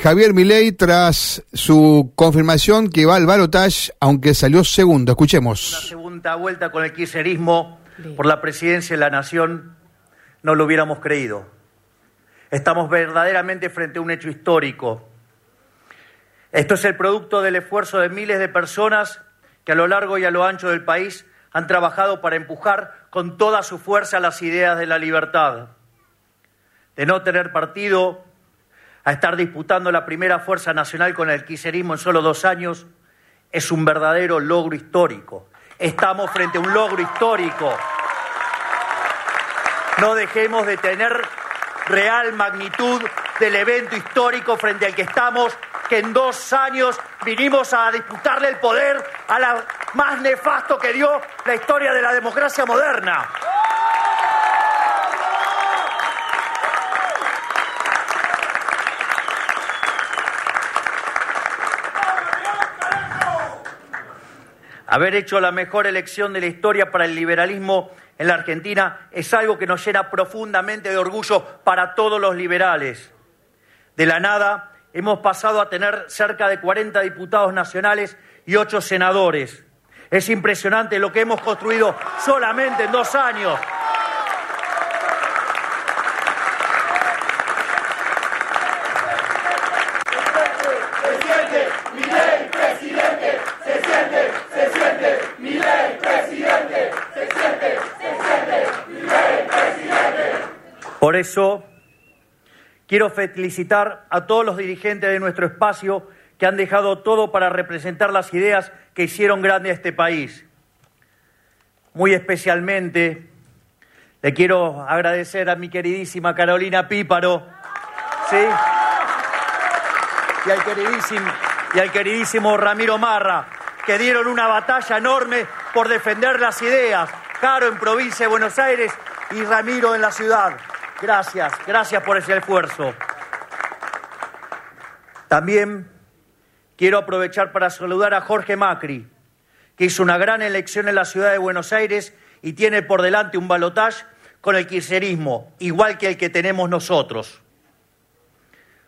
Javier Milei tras su confirmación que va al balotaje, aunque salió segundo. Escuchemos. Una segunda vuelta con el kirchnerismo por la presidencia de la Nación no lo hubiéramos creído. Estamos verdaderamente frente a un hecho histórico. Esto es el producto del esfuerzo de miles de personas que a lo largo y a lo ancho del país han trabajado para empujar con toda su fuerza las ideas de la libertad, de no tener partido, a estar disputando la primera fuerza nacional con el quiserismo en solo dos años, es un verdadero logro histórico. Estamos frente a un logro histórico. No dejemos de tener real magnitud del evento histórico frente al que estamos, que en dos años vinimos a disputarle el poder a la más nefasto que dio la historia de la democracia moderna. Haber hecho la mejor elección de la historia para el liberalismo en la Argentina es algo que nos llena profundamente de orgullo para todos los liberales. De la nada hemos pasado a tener cerca de 40 diputados nacionales y 8 senadores. Es impresionante lo que hemos construido solamente en dos años. Por eso quiero felicitar a todos los dirigentes de nuestro espacio que han dejado todo para representar las ideas que hicieron grande a este país. Muy especialmente le quiero agradecer a mi queridísima Carolina Píparo, ¿sí? Y al queridísimo, y al queridísimo Ramiro Marra, que dieron una batalla enorme por defender las ideas. Caro en provincia de Buenos Aires y Ramiro en la ciudad. Gracias, gracias por ese esfuerzo. También quiero aprovechar para saludar a Jorge Macri, que hizo una gran elección en la ciudad de Buenos Aires y tiene por delante un balotaje con el kirchnerismo, igual que el que tenemos nosotros.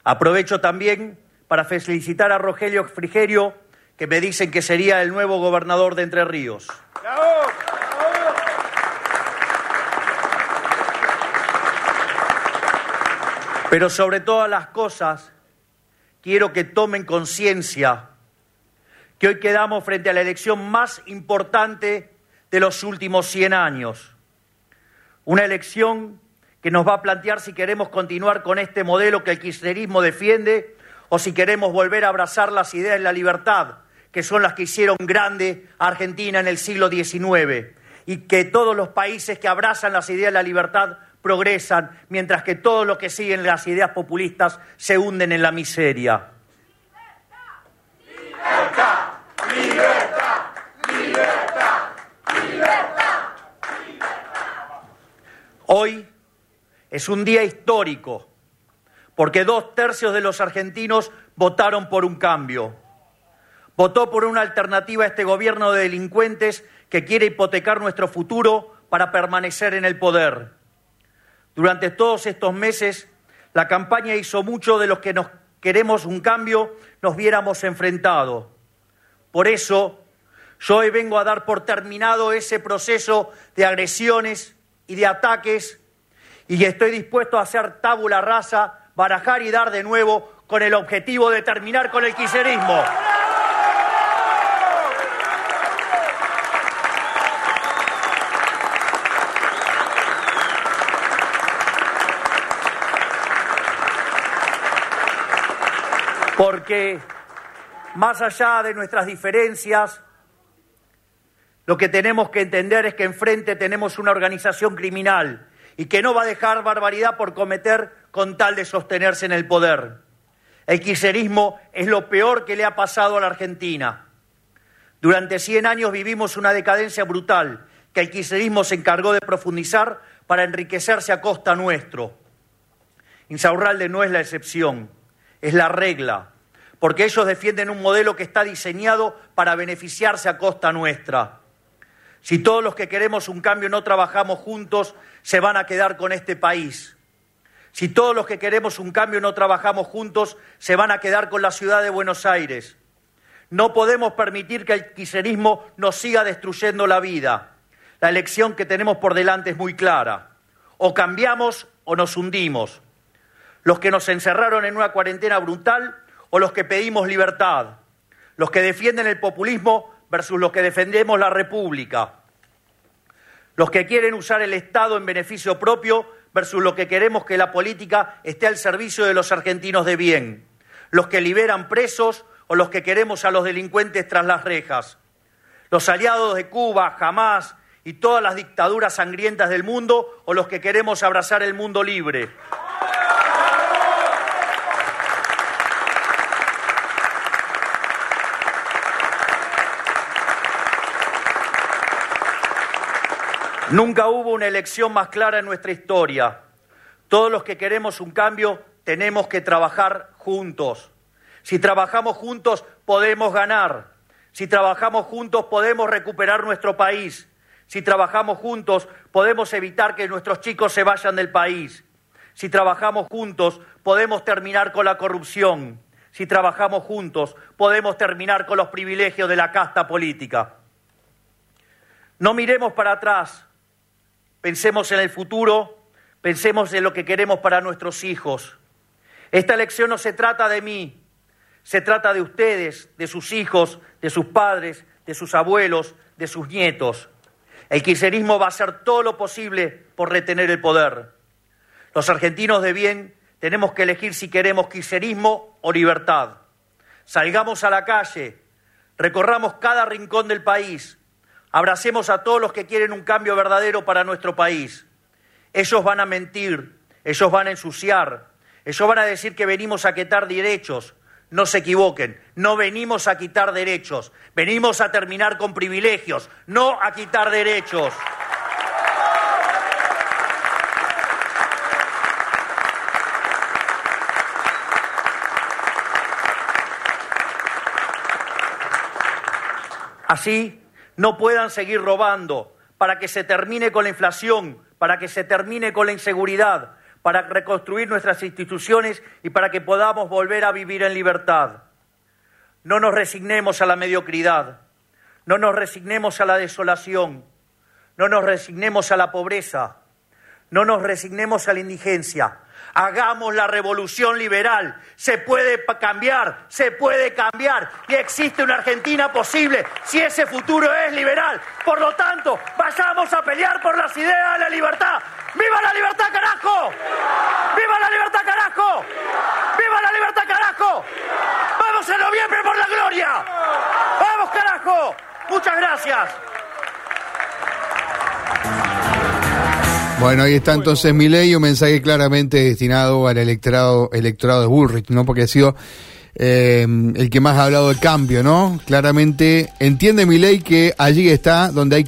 Aprovecho también para felicitar a Rogelio Frigerio, que me dicen que sería el nuevo gobernador de Entre Ríos. Pero sobre todas las cosas, quiero que tomen conciencia que hoy quedamos frente a la elección más importante de los últimos 100 años. Una elección que nos va a plantear si queremos continuar con este modelo que el kirchnerismo defiende o si queremos volver a abrazar las ideas de la libertad, que son las que hicieron grande a Argentina en el siglo XIX, y que todos los países que abrazan las ideas de la libertad progresan, mientras que todos los que siguen las ideas populistas se hunden en la miseria. Libertad, libertad, libertad, libertad, Hoy es un día histórico, porque dos tercios de los argentinos votaron por un cambio. Votó por una alternativa a este gobierno de delincuentes que quiere hipotecar nuestro futuro para permanecer en el poder. Durante todos estos meses, la campaña hizo mucho de los que nos queremos un cambio nos viéramos enfrentados. Por eso, yo hoy vengo a dar por terminado ese proceso de agresiones y de ataques y estoy dispuesto a hacer tabula rasa, barajar y dar de nuevo con el objetivo de terminar con el quiserismo. Porque más allá de nuestras diferencias, lo que tenemos que entender es que enfrente tenemos una organización criminal y que no va a dejar barbaridad por cometer con tal de sostenerse en el poder. El quiserismo es lo peor que le ha pasado a la Argentina. Durante 100 años vivimos una decadencia brutal que el quiserismo se encargó de profundizar para enriquecerse a costa nuestro. Insaurralde no es la excepción es la regla, porque ellos defienden un modelo que está diseñado para beneficiarse a costa nuestra. Si todos los que queremos un cambio no trabajamos juntos, se van a quedar con este país. Si todos los que queremos un cambio no trabajamos juntos, se van a quedar con la ciudad de Buenos Aires. No podemos permitir que el kirchnerismo nos siga destruyendo la vida. La elección que tenemos por delante es muy clara. O cambiamos o nos hundimos. Los que nos encerraron en una cuarentena brutal o los que pedimos libertad. Los que defienden el populismo versus los que defendemos la República. Los que quieren usar el Estado en beneficio propio versus los que queremos que la política esté al servicio de los argentinos de bien. Los que liberan presos o los que queremos a los delincuentes tras las rejas. Los aliados de Cuba, jamás y todas las dictaduras sangrientas del mundo o los que queremos abrazar el mundo libre. Nunca hubo una elección más clara en nuestra historia. Todos los que queremos un cambio tenemos que trabajar juntos. Si trabajamos juntos podemos ganar. Si trabajamos juntos podemos recuperar nuestro país. Si trabajamos juntos podemos evitar que nuestros chicos se vayan del país. Si trabajamos juntos podemos terminar con la corrupción. Si trabajamos juntos podemos terminar con los privilegios de la casta política. No miremos para atrás Pensemos en el futuro, pensemos en lo que queremos para nuestros hijos. Esta elección no se trata de mí, se trata de ustedes, de sus hijos, de sus padres, de sus abuelos, de sus nietos. El kirchnerismo va a hacer todo lo posible por retener el poder. Los argentinos de bien tenemos que elegir si queremos kirchnerismo o libertad. Salgamos a la calle, recorramos cada rincón del país, Abracemos a todos los que quieren un cambio verdadero para nuestro país. Ellos van a mentir, ellos van a ensuciar, ellos van a decir que venimos a quitar derechos. No se equivoquen, no venimos a quitar derechos, venimos a terminar con privilegios, no a quitar derechos. Así no puedan seguir robando, para que se termine con la inflación, para que se termine con la inseguridad, para reconstruir nuestras instituciones y para que podamos volver a vivir en libertad. No nos resignemos a la mediocridad, no nos resignemos a la desolación, no nos resignemos a la pobreza, no nos resignemos a la indigencia. Hagamos la revolución liberal. Se puede cambiar, se puede cambiar. Y existe una Argentina posible si ese futuro es liberal. Por lo tanto, vayamos a pelear por las ideas de la libertad. ¡Viva la libertad, carajo! ¡Viva la libertad, carajo! ¡Viva la libertad, carajo! ¡Vamos en noviembre por la gloria! ¡Vamos, carajo! Muchas gracias. Bueno, ahí está entonces mi ley, un mensaje claramente destinado al electorado, electorado de Bullrich, ¿no? Porque ha sido eh, el que más ha hablado de cambio, ¿no? Claramente entiende mi ley que allí está donde hay